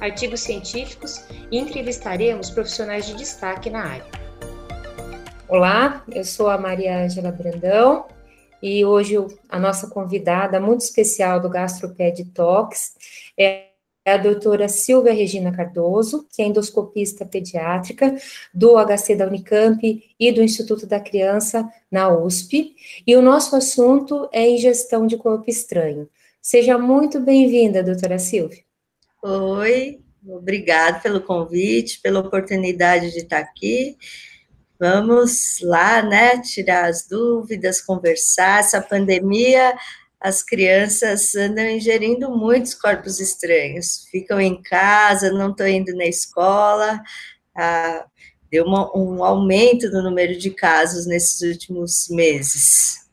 artigos científicos e entrevistaremos profissionais de destaque na área. Olá, eu sou a Maria Ângela Brandão e hoje a nossa convidada muito especial do GastroPed Talks é a doutora Silvia Regina Cardoso, que é endoscopista pediátrica do HC da Unicamp e do Instituto da Criança na USP. E o nosso assunto é ingestão de corpo estranho. Seja muito bem-vinda, doutora Silvia. Oi, obrigada pelo convite, pela oportunidade de estar aqui. Vamos lá, né, tirar as dúvidas, conversar. Essa pandemia as crianças andam ingerindo muitos corpos estranhos, ficam em casa, não estão indo na escola, ah, deu uma, um aumento no número de casos nesses últimos meses.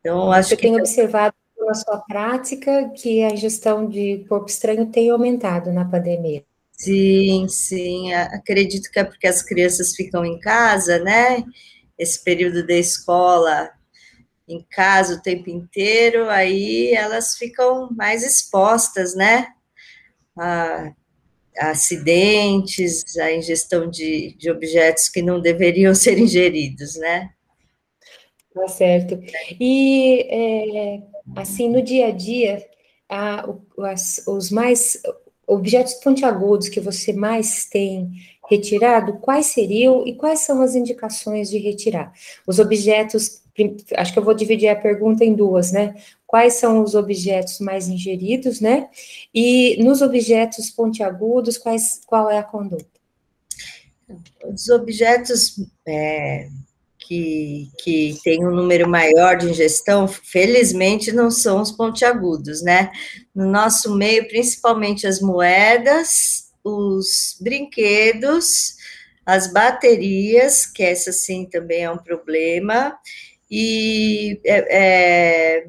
Então, acho Você que. tem observado na sua prática que a ingestão de corpo estranho tem aumentado na pandemia? Sim, sim, acredito que é porque as crianças ficam em casa, né? Esse período da escola em casa o tempo inteiro, aí elas ficam mais expostas, né? A, a acidentes, a ingestão de, de objetos que não deveriam ser ingeridos, né? Tá certo. E, é, assim, no dia a dia, a, as, os mais objetos pontiagudos que você mais tem retirado, quais seriam e quais são as indicações de retirar? Os objetos acho que eu vou dividir a pergunta em duas, né? Quais são os objetos mais ingeridos, né? E nos objetos pontiagudos, quais, qual é a conduta? Os objetos é, que, que têm um número maior de ingestão, felizmente não são os pontiagudos, né? No nosso meio, principalmente as moedas, os brinquedos, as baterias, que essa sim também é um problema, e é, é,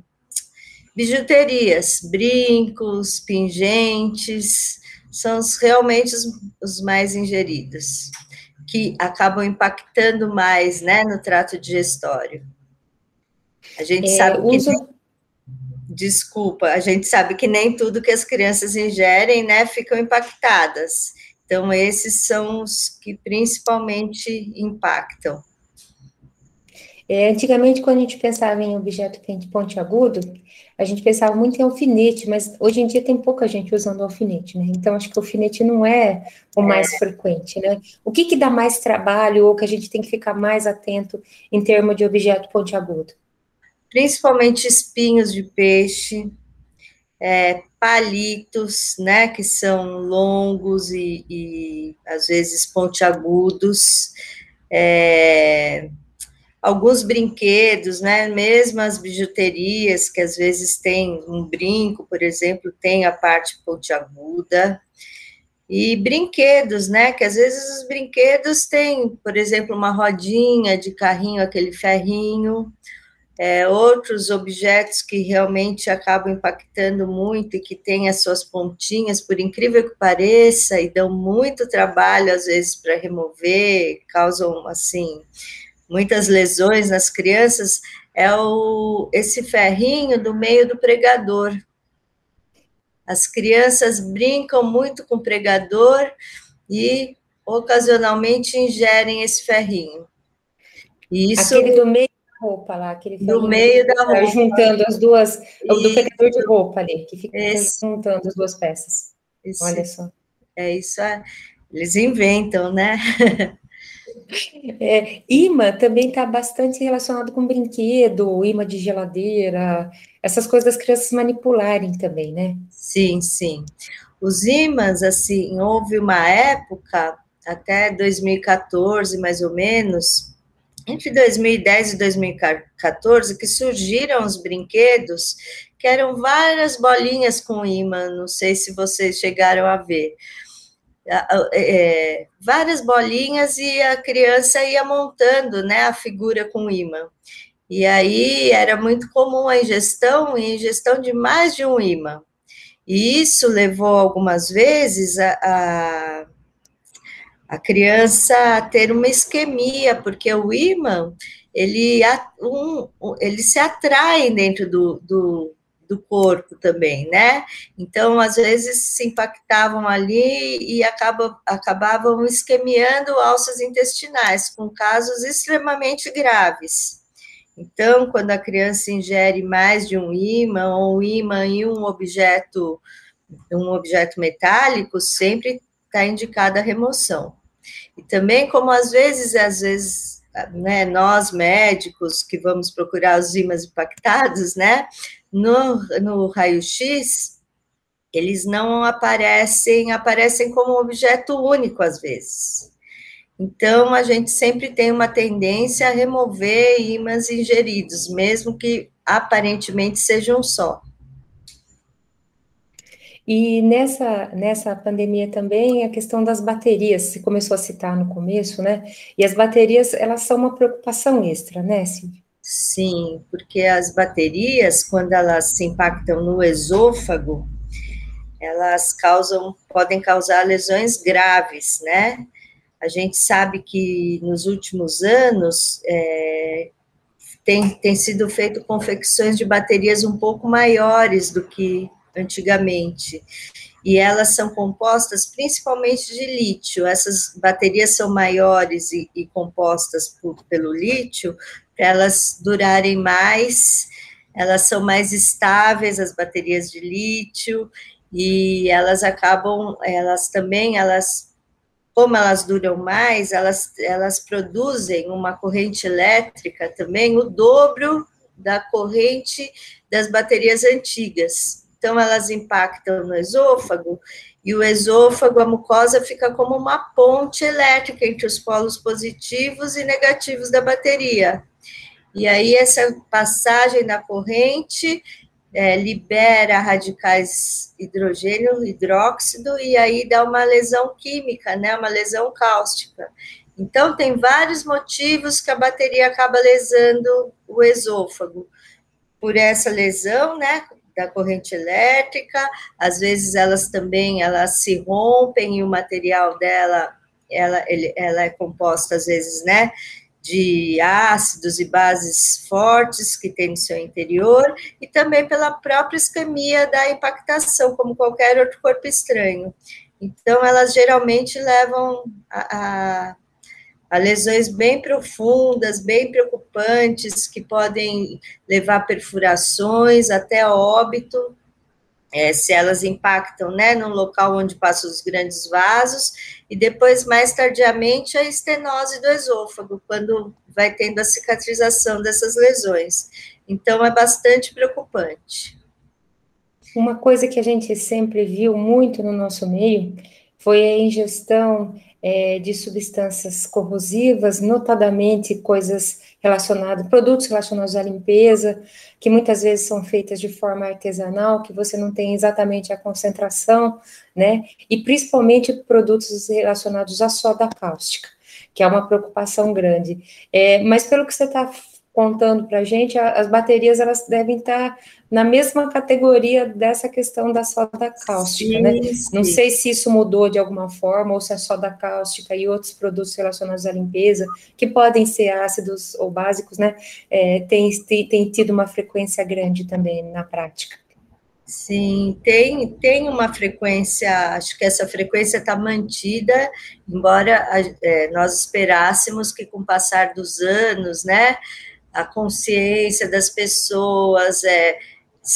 bijuterias, brincos, pingentes, são os, realmente os, os, mais ingeridos, que acabam impactando mais né, no trato digestório. A gente é, sabe que. Uso... Desculpa, a gente sabe que nem tudo que as crianças ingerem, né, ficam impactadas. Então, esses são os que principalmente impactam. É, antigamente, quando a gente pensava em objeto pontiagudo, a gente pensava muito em alfinete, mas hoje em dia tem pouca gente usando alfinete, né? Então, acho que o alfinete não é o mais é. frequente, né? O que, que dá mais trabalho ou que a gente tem que ficar mais atento em termos de objeto pontiagudo? Principalmente espinhos de peixe, é, palitos, né, que são longos e, e às vezes pontiagudos, é, alguns brinquedos, né? Mesmo as bijuterias, que às vezes tem um brinco, por exemplo, tem a parte pontiaguda. E brinquedos, né? Que às vezes os brinquedos têm, por exemplo, uma rodinha de carrinho, aquele ferrinho. É, outros objetos que realmente acabam impactando muito e que têm as suas pontinhas, por incrível que pareça, e dão muito trabalho às vezes para remover, causam assim muitas lesões nas crianças, é o, esse ferrinho do meio do pregador. As crianças brincam muito com o pregador e ocasionalmente ingerem esse ferrinho. Isso, aquele do meio da roupa lá, aquele do meio da roupa. Juntando as duas, do pregador de roupa ali, que fica esse, juntando as duas peças. Olha só. É isso, é, eles inventam, né? É, imã também está bastante relacionado com brinquedo, imã de geladeira, essas coisas das crianças manipularem também, né? Sim, sim. Os imãs, assim, houve uma época, até 2014, mais ou menos, entre 2010 e 2014, que surgiram os brinquedos que eram várias bolinhas com imã, não sei se vocês chegaram a ver. É, várias bolinhas e a criança ia montando né, a figura com imã. E aí era muito comum a ingestão, e ingestão de mais de um imã. E isso levou algumas vezes a, a, a criança a ter uma isquemia, porque o imã ele, um, ele se atrai dentro do, do, do corpo também, né? Então, às vezes, se impactavam ali e acaba, acabavam isquemiando alças intestinais, com casos extremamente graves. Então, quando a criança ingere mais de um ímã ou um ímã em um objeto, um objeto metálico, sempre está indicada a remoção. E também, como às vezes, às vezes, né, nós médicos que vamos procurar os ímãs impactados, né, no, no raio-x, eles não aparecem, aparecem como objeto único às vezes. Então, a gente sempre tem uma tendência a remover ímãs ingeridos, mesmo que aparentemente sejam só. E nessa, nessa pandemia também a questão das baterias, você começou a citar no começo, né? E as baterias, elas são uma preocupação extra, né, Silvia? Sim, porque as baterias, quando elas se impactam no esôfago, elas causam, podem causar lesões graves, né? A gente sabe que nos últimos anos é, tem, tem sido feito confecções de baterias um pouco maiores do que antigamente. E elas são compostas principalmente de lítio. Essas baterias são maiores e, e compostas por, pelo lítio para elas durarem mais, elas são mais estáveis, as baterias de lítio, e elas acabam, elas também, elas, como elas duram mais, elas, elas produzem uma corrente elétrica também, o dobro da corrente das baterias antigas. Então, elas impactam no esôfago, e o esôfago, a mucosa, fica como uma ponte elétrica entre os polos positivos e negativos da bateria. E aí, essa passagem da corrente é, libera radicais hidrogênio, hidróxido, e aí dá uma lesão química, né, uma lesão cáustica. Então, tem vários motivos que a bateria acaba lesando o esôfago. Por essa lesão, né, da corrente elétrica, às vezes elas também elas se rompem e o material dela ela, ele, ela é composta às vezes, né, de ácidos e bases fortes que tem no seu interior e também pela própria isquemia da impactação, como qualquer outro corpo estranho. Então, elas geralmente levam a, a, a lesões bem profundas, bem preocupantes, que podem levar perfurações até óbito, é, se elas impactam, né, no local onde passam os grandes vasos, e depois, mais tardiamente, a estenose do esôfago, quando vai tendo a cicatrização dessas lesões. Então, é bastante preocupante. Uma coisa que a gente sempre viu muito no nosso meio foi a ingestão é, de substâncias corrosivas, notadamente coisas relacionadas, produtos relacionados à limpeza, que muitas vezes são feitas de forma artesanal, que você não tem exatamente a concentração, né? E principalmente produtos relacionados à soda cáustica, que é uma preocupação grande. É, mas pelo que você está contando para a gente, as baterias elas devem estar na mesma categoria dessa questão da soda cáustica, sim, né? Sim. Não sei se isso mudou de alguma forma, ou se a soda cáustica e outros produtos relacionados à limpeza, que podem ser ácidos ou básicos, né, é, tem, tem, tem tido uma frequência grande também na prática. Sim, tem, tem uma frequência, acho que essa frequência está mantida, embora é, nós esperássemos que com o passar dos anos, né, a consciência das pessoas, é,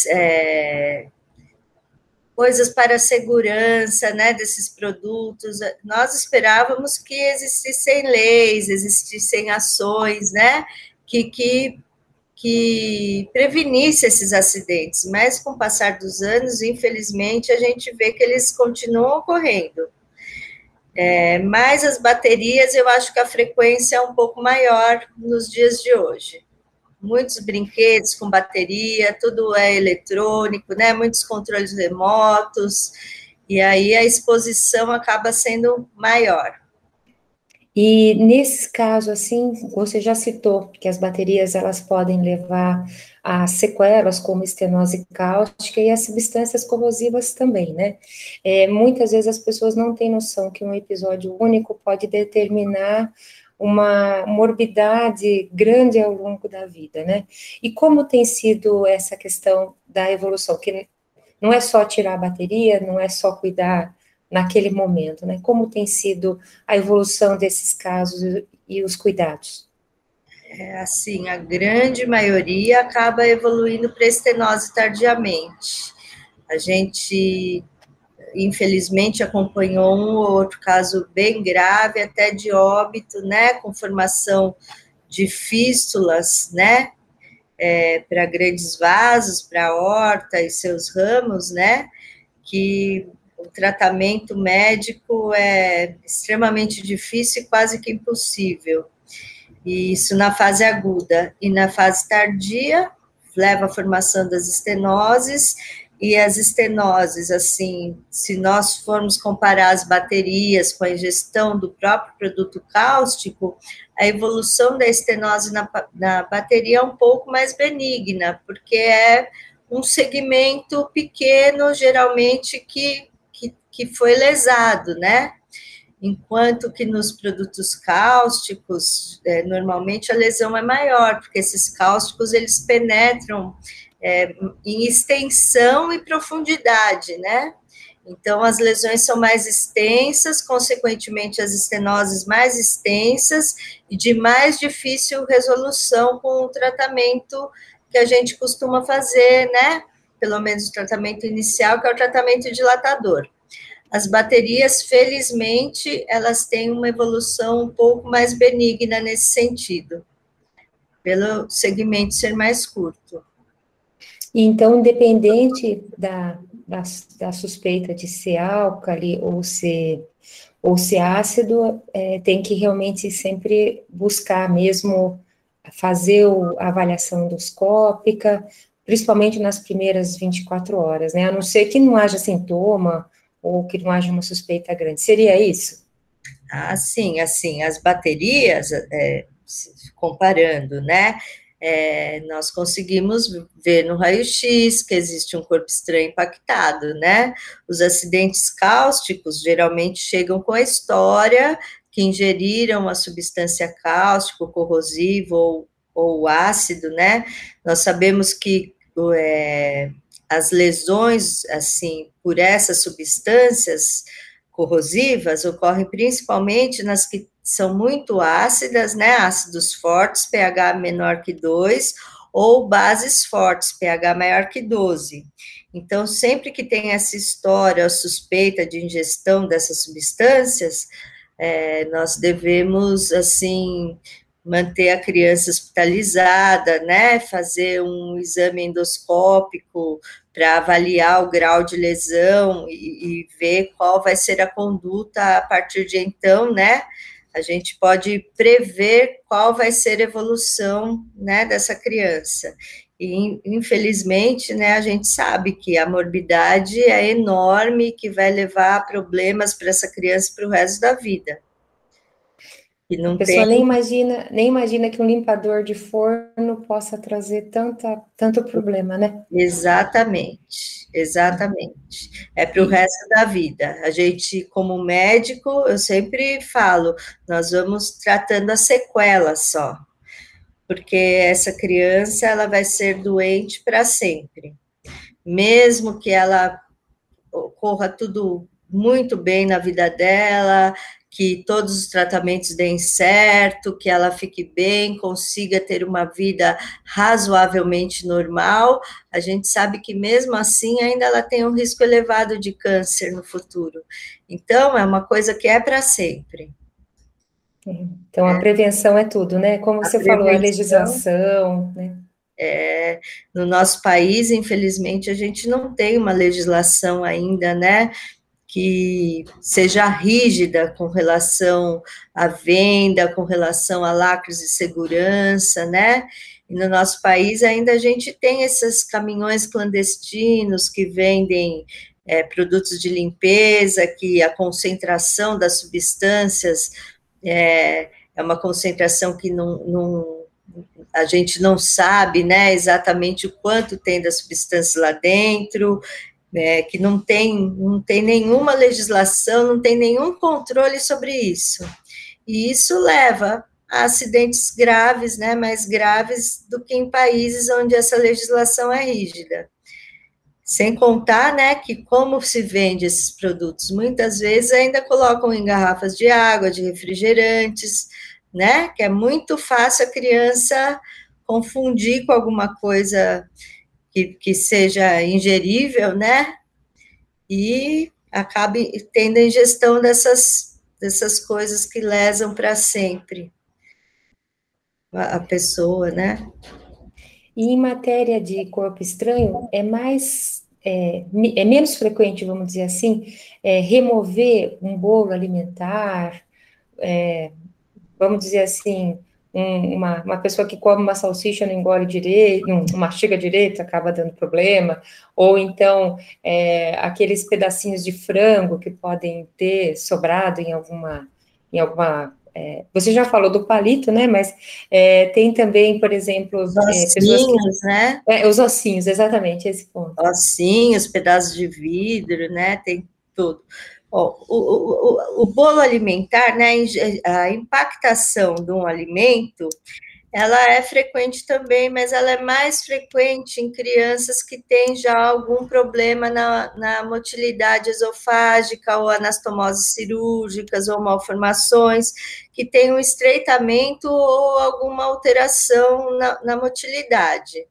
é, coisas para a segurança né, desses produtos. Nós esperávamos que existissem leis, existissem ações né, que, que, que prevenisse esses acidentes, mas com o passar dos anos, infelizmente, a gente vê que eles continuam ocorrendo. É, mas as baterias, eu acho que a frequência é um pouco maior nos dias de hoje. Muitos brinquedos com bateria, tudo é eletrônico, né? Muitos controles remotos. e aí a exposição acaba sendo maior. E nesse caso, assim, você já citou que as baterias elas podem levar a sequelas como estenose cáustica e as substâncias corrosivas também, né? É, muitas vezes as pessoas não têm noção que um episódio único pode determinar uma morbidade grande ao longo da vida, né? E como tem sido essa questão da evolução, que não é só tirar a bateria, não é só cuidar naquele momento, né? Como tem sido a evolução desses casos e os cuidados? É, assim, a grande maioria acaba evoluindo para estenose tardiamente. A gente, infelizmente, acompanhou um ou outro caso bem grave, até de óbito, né, com formação de fístulas, né, é, para grandes vasos, para a horta e seus ramos, né, que o tratamento médico é extremamente difícil e quase que impossível. Isso na fase aguda. E na fase tardia, leva à formação das estenoses, e as estenoses, assim, se nós formos comparar as baterias com a ingestão do próprio produto cáustico, a evolução da estenose na, na bateria é um pouco mais benigna, porque é um segmento pequeno, geralmente, que que foi lesado, né? Enquanto que nos produtos cáusticos, é, normalmente a lesão é maior, porque esses cáusticos eles penetram é, em extensão e profundidade, né? Então, as lesões são mais extensas, consequentemente, as estenoses mais extensas e de mais difícil resolução com o tratamento que a gente costuma fazer, né? Pelo menos o tratamento inicial, que é o tratamento dilatador. As baterias, felizmente, elas têm uma evolução um pouco mais benigna nesse sentido, pelo segmento ser mais curto. Então, independente da, da, da suspeita de ser álcali ou ser, ou ser ácido, é, tem que realmente sempre buscar mesmo fazer o, a avaliação endoscópica, principalmente nas primeiras 24 horas, né? A não ser que não haja sintoma ou que não haja uma suspeita grande. Seria isso? Ah, sim, assim, as baterias, é, comparando, né? É, nós conseguimos ver no raio-x que existe um corpo estranho impactado, né? Os acidentes cáusticos geralmente chegam com a história que ingeriram a substância cáustica, corrosiva ou, ou ácido, né? Nós sabemos que é, as lesões, assim, por essas substâncias corrosivas ocorrem principalmente nas que são muito ácidas, né, ácidos fortes, pH menor que 2, ou bases fortes, pH maior que 12. Então, sempre que tem essa história, a suspeita de ingestão dessas substâncias, é, nós devemos, assim, manter a criança hospitalizada, né, fazer um exame endoscópico para avaliar o grau de lesão e, e, ver qual vai ser a conduta a partir de então, né? A gente pode prever qual vai ser a evolução, né, dessa criança. E, infelizmente, né, a gente sabe que a morbidade é enorme, que vai levar problemas para essa criança para o resto da vida. E não a pessoa tem... nem imagina, nem imagina que um limpador de forno possa trazer tanta, tanto problema, né? Exatamente, exatamente. É para o resto da vida. A gente, como médico, eu sempre falo, nós vamos tratando a sequela só, porque essa criança ela vai ser doente para sempre, mesmo que ela ocorra tudo muito bem na vida dela, que todos os tratamentos deem certo, que ela fique bem, consiga ter uma vida razoavelmente normal, a gente sabe que mesmo assim ainda ela tem um risco elevado de câncer no futuro. Então, é uma coisa que é para sempre. Então, a é. prevenção é tudo, né? Como a você falou, a legislação, né? É, no nosso país, infelizmente, a gente não tem uma legislação ainda, né, que seja rígida com relação à venda, com relação a lacres de segurança, né? E no nosso país ainda a gente tem esses caminhões clandestinos que vendem é, produtos de limpeza, que a concentração das substâncias é, é uma concentração que não, não, a gente não sabe né, exatamente o quanto tem da substância lá dentro, é, que não tem, não tem nenhuma legislação, não tem nenhum controle sobre isso. E isso leva a acidentes graves, né, mais graves do que em países onde essa legislação é rígida. Sem contar, né, que como se vende esses produtos, muitas vezes ainda colocam em garrafas de água, de refrigerantes, né, que é muito fácil a criança confundir com alguma coisa que, que seja ingerível, né, e acabe tendo a ingestão dessas, dessas coisas que lesam para sempre a, a pessoa, né. E em matéria de corpo estranho, é mais é, é menos frequente, vamos dizer assim, é, remover um bolo alimentar, é, vamos dizer assim, um, uma, uma pessoa que come uma salsicha não engole direito, não, mastiga direito, acaba dando problema, ou então é, aqueles pedacinhos de frango que podem ter sobrado em alguma, em alguma é, você já falou do palito, né? Mas é, tem também, por exemplo, os ossinhos, que, né? É, os ossinhos, exatamente esse ponto. Ossinhos, pedaços de vidro, né? Tem tudo. O, o, o, bolo alimentar, né? A impactação de um alimento ela é frequente também, mas ela é mais frequente em crianças que têm já algum problema na, na motilidade esofágica, ou anastomoses cirúrgicas, ou malformações, que têm um estreitamento ou alguma alteração na, na motilidade.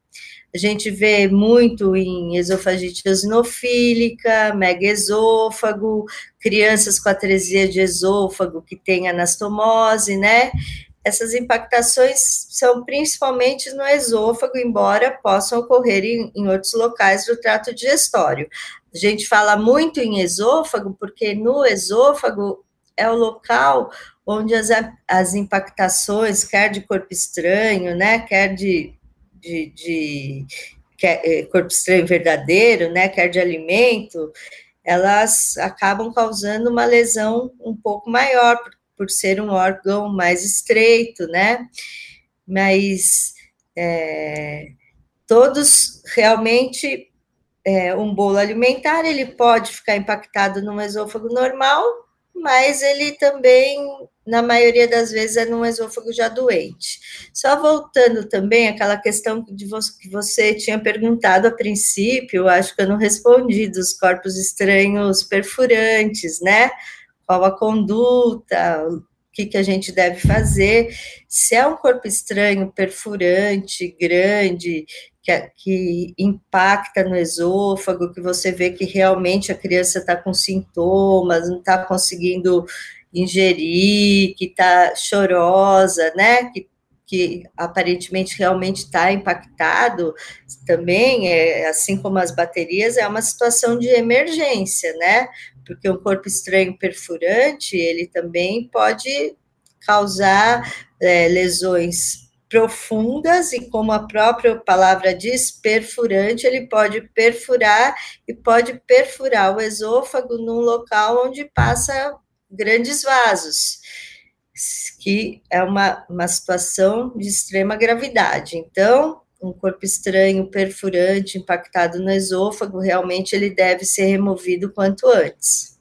A gente vê muito em esofagite eosinofílica, megaesôfago, crianças com atresia de esôfago que têm anastomose, né? essas impactações são principalmente no esôfago, embora possam ocorrer em, em, outros locais do trato digestório. A gente fala muito em esôfago, porque no esôfago é o local onde as, as impactações, quer de corpo estranho, né, quer de, de, de quer, é, corpo estranho verdadeiro, né, quer de alimento, elas acabam causando uma lesão um pouco maior, por ser um órgão mais estreito, né? Mas é, todos realmente é, um bolo alimentar ele pode ficar impactado no esôfago normal, mas ele também, na maioria das vezes, é num esôfago já doente. Só voltando também àquela questão de você, que você tinha perguntado a princípio, acho que eu não respondi, dos corpos estranhos perfurantes, né? qual a conduta, o que, que a gente deve fazer. Se é um corpo estranho, perfurante, grande, que, que impacta no esôfago, que você vê que realmente a criança está com sintomas, não está conseguindo ingerir, que está chorosa, né? Que, que aparentemente realmente está impactado, também, é, assim como as baterias, é uma situação de emergência, né? porque um corpo estranho perfurante, ele também pode causar é, lesões profundas, e como a própria palavra diz, perfurante, ele pode perfurar e pode perfurar o esôfago num local onde passa grandes vasos, que é uma, uma situação de extrema gravidade. Então, um corpo estranho, perfurante, impactado no esôfago, realmente ele deve ser removido quanto antes.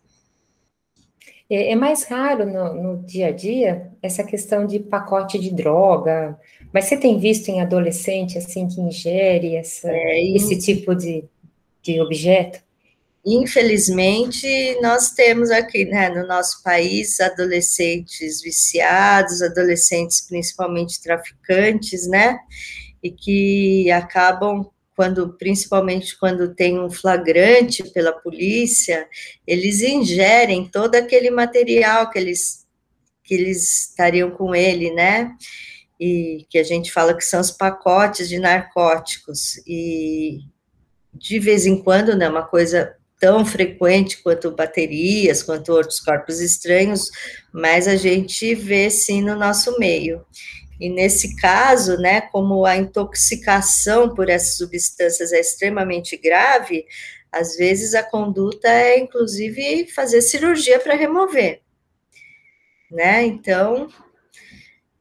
É, é mais raro no, no, dia a dia essa questão de pacote de droga, mas você tem visto em adolescente assim que ingere essa, é, e... esse tipo de, de objeto? Infelizmente, nós temos aqui né, no nosso país adolescentes viciados, adolescentes principalmente traficantes, né? e que acabam quando principalmente quando tem um flagrante pela polícia, eles ingerem todo aquele material que eles que eles estariam com ele, né? E que a gente fala que são os pacotes de narcóticos e de vez em quando, né, uma coisa tão frequente quanto baterias, quanto outros corpos estranhos, mas a gente vê sim no nosso meio. E nesse caso, né, como a intoxicação por essas substâncias é extremamente grave, Às vezes a conduta é, inclusive, fazer cirurgia para remover, né? Então,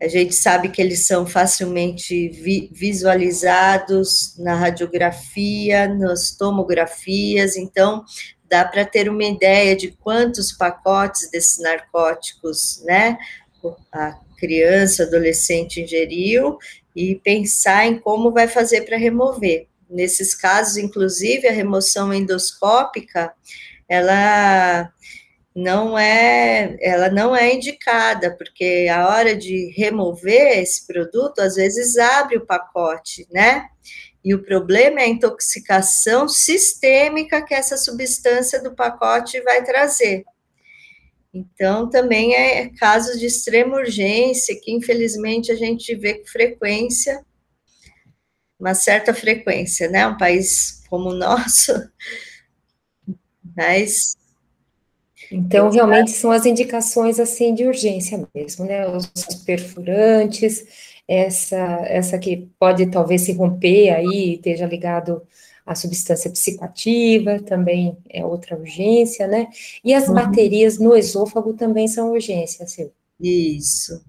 a gente sabe que eles são facilmente vi visualizados na radiografia, nas tomografias, então dá para ter uma ideia de quantos pacotes desses narcóticos, né, a criança, adolescente ingeriu e pensar em como vai fazer para remover. Nesses casos, inclusive, a remoção endoscópica, ela não é, ela não é indicada, porque a hora de remover esse produto, às vezes abre o pacote, né? E o problema é a intoxicação sistêmica que essa substância do pacote vai trazer. Então, também é casos de extrema urgência, que infelizmente a gente vê com frequência, uma certa frequência, né? Um país como o nosso, mas. Então, realmente são as indicações assim de urgência mesmo, né? Os perfurantes, essa, essa que pode talvez se romper aí, esteja ligado a substância psicoativa também é outra urgência, né? E as uhum. baterias no esôfago também são urgência, Silvia. Isso.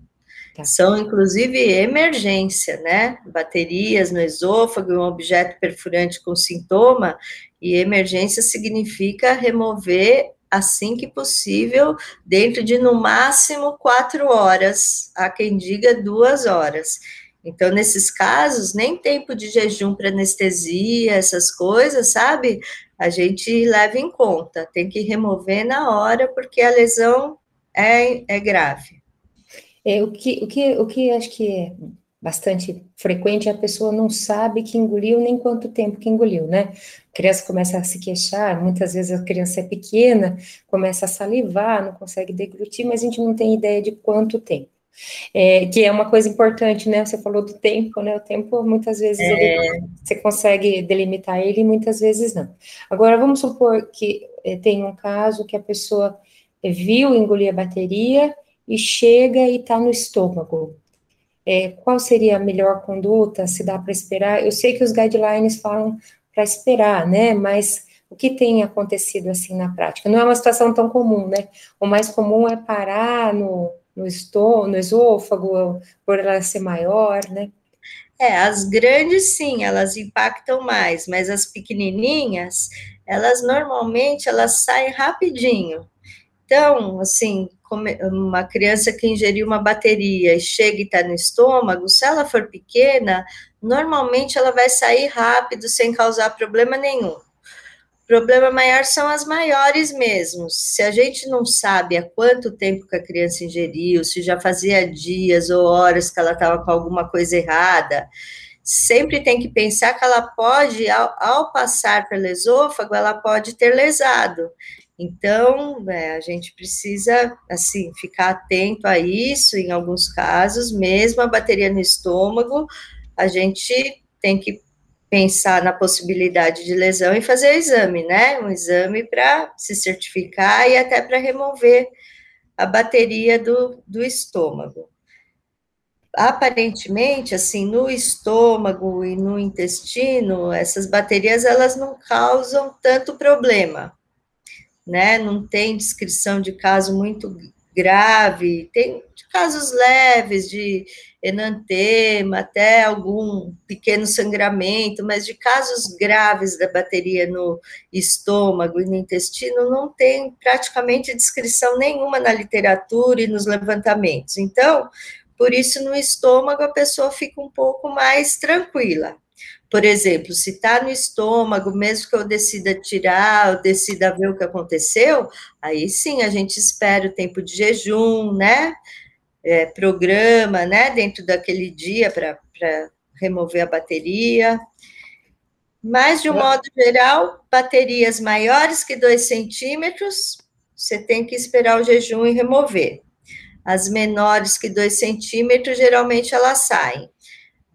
Tá. São, inclusive, emergência, né? Baterias no esôfago, um objeto perfurante com sintoma, e emergência significa remover assim que possível, dentro de no máximo quatro horas, há quem diga duas horas. Então, nesses casos, nem tempo de jejum para anestesia, essas coisas, sabe? A gente leva em conta, tem que remover na hora, porque a lesão é, é grave. É, o, que, o, que, o que acho que é bastante frequente é a pessoa não sabe que engoliu nem quanto tempo que engoliu, né? A criança começa a se queixar, muitas vezes a criança é pequena, começa a salivar, não consegue deglutir, mas a gente não tem ideia de quanto tempo. É, que é uma coisa importante, né? Você falou do tempo, né? O tempo, muitas vezes, é. ele, você consegue delimitar ele, muitas vezes não. Agora, vamos supor que é, tem um caso que a pessoa viu engolir a bateria e chega e está no estômago. É, qual seria a melhor conduta? Se dá para esperar? Eu sei que os guidelines falam para esperar, né? Mas o que tem acontecido assim na prática? Não é uma situação tão comum, né? O mais comum é parar no no estômago, no esôfago, por ela ser maior, né? É, as grandes sim, elas impactam mais, mas as pequenininhas, elas normalmente elas saem rapidinho. Então, assim, uma criança que ingeriu uma bateria e chega e está no estômago, se ela for pequena, normalmente ela vai sair rápido sem causar problema nenhum problema maior são as maiores mesmo. Se a gente não sabe há quanto tempo que a criança ingeriu, se já fazia dias ou horas que ela estava com alguma coisa errada, sempre tem que pensar que ela pode, ao, ao passar pelo esôfago, ela pode ter lesado. Então, é, a gente precisa, assim, ficar atento a isso, em alguns casos, mesmo a bateria no estômago, a gente tem que pensar na possibilidade de lesão e fazer o exame, né? Um exame para se certificar e até para remover a bateria do, do estômago. Aparentemente, assim, no estômago e no intestino, essas baterias elas não causam tanto problema, né? Não tem descrição de caso muito grave, tem casos leves de enantema, até algum pequeno sangramento, mas de casos graves da bateria no estômago e no intestino não tem praticamente descrição nenhuma na literatura e nos levantamentos. Então, por isso no estômago a pessoa fica um pouco mais tranquila. Por exemplo, se está no estômago, mesmo que eu decida tirar, eu decida ver o que aconteceu, aí sim a gente espera o tempo de jejum, né? é, programa, né, dentro daquele dia para remover a bateria. Mas, de um modo geral, baterias maiores que 2 centímetros, você tem que esperar o jejum e remover. As menores que 2 centímetros, geralmente elas saem.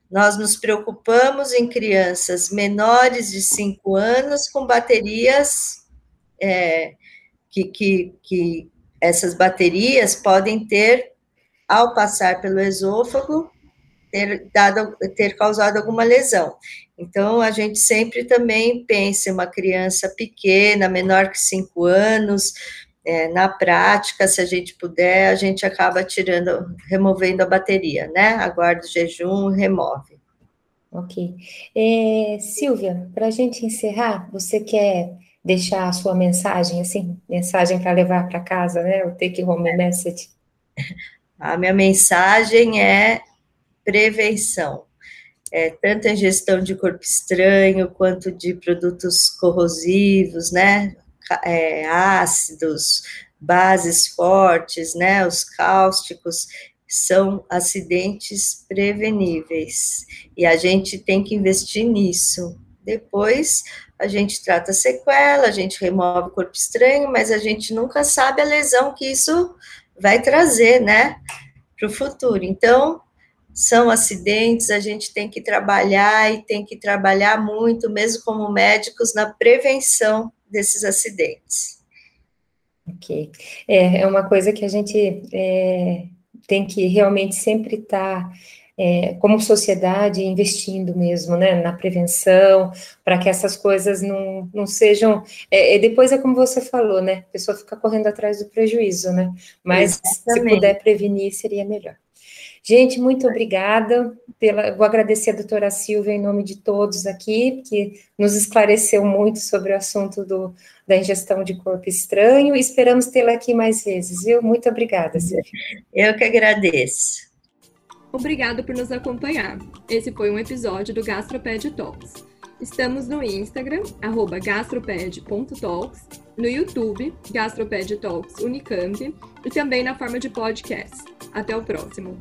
Nós nos preocupamos em crianças menores de 5 anos com baterias é, que, que, que essas baterias podem ter ao passar pelo esôfago, ter, dado, ter causado alguma lesão. Então, a gente sempre também pensa em uma criança pequena, menor que 5 anos, é, na prática, se a gente puder, a gente acaba tirando, removendo a bateria, né? Aguarda o jejum, remove. Ok. É, Silvia, para a gente encerrar, você quer deixar a sua mensagem, assim, mensagem para levar para casa, né? O take home message. A minha mensagem é prevenção. É, tanto em gestão de corpo estranho, quanto de produtos corrosivos, né? É, ácidos, bases fortes, né? Os cáusticos são acidentes preveníveis e a gente tem que investir nisso. Depois a gente trata a sequela, a gente remove o corpo estranho, mas a gente nunca sabe a lesão que isso vai trazer, né, para o futuro. Então, são acidentes, a gente tem que trabalhar e tem que trabalhar muito, mesmo como médicos, na prevenção desses acidentes. Ok. É, é uma coisa que a gente é, tem que realmente sempre estar. Tá é, como sociedade, investindo mesmo né, na prevenção, para que essas coisas não, não sejam. É, depois é como você falou, né? A pessoa fica correndo atrás do prejuízo, né? Mas Exatamente. se puder prevenir, seria melhor. Gente, muito obrigada. Pela, vou agradecer a doutora Silvia em nome de todos aqui, que nos esclareceu muito sobre o assunto do, da ingestão de corpo estranho. Esperamos tê-la aqui mais vezes, viu? Muito obrigada, Silvia. Eu que agradeço. Obrigado por nos acompanhar. Esse foi um episódio do Gastroped Talks. Estamos no Instagram, gastroped.talks, no YouTube, Gastroped Talks Unicamp, e também na forma de podcast. Até o próximo!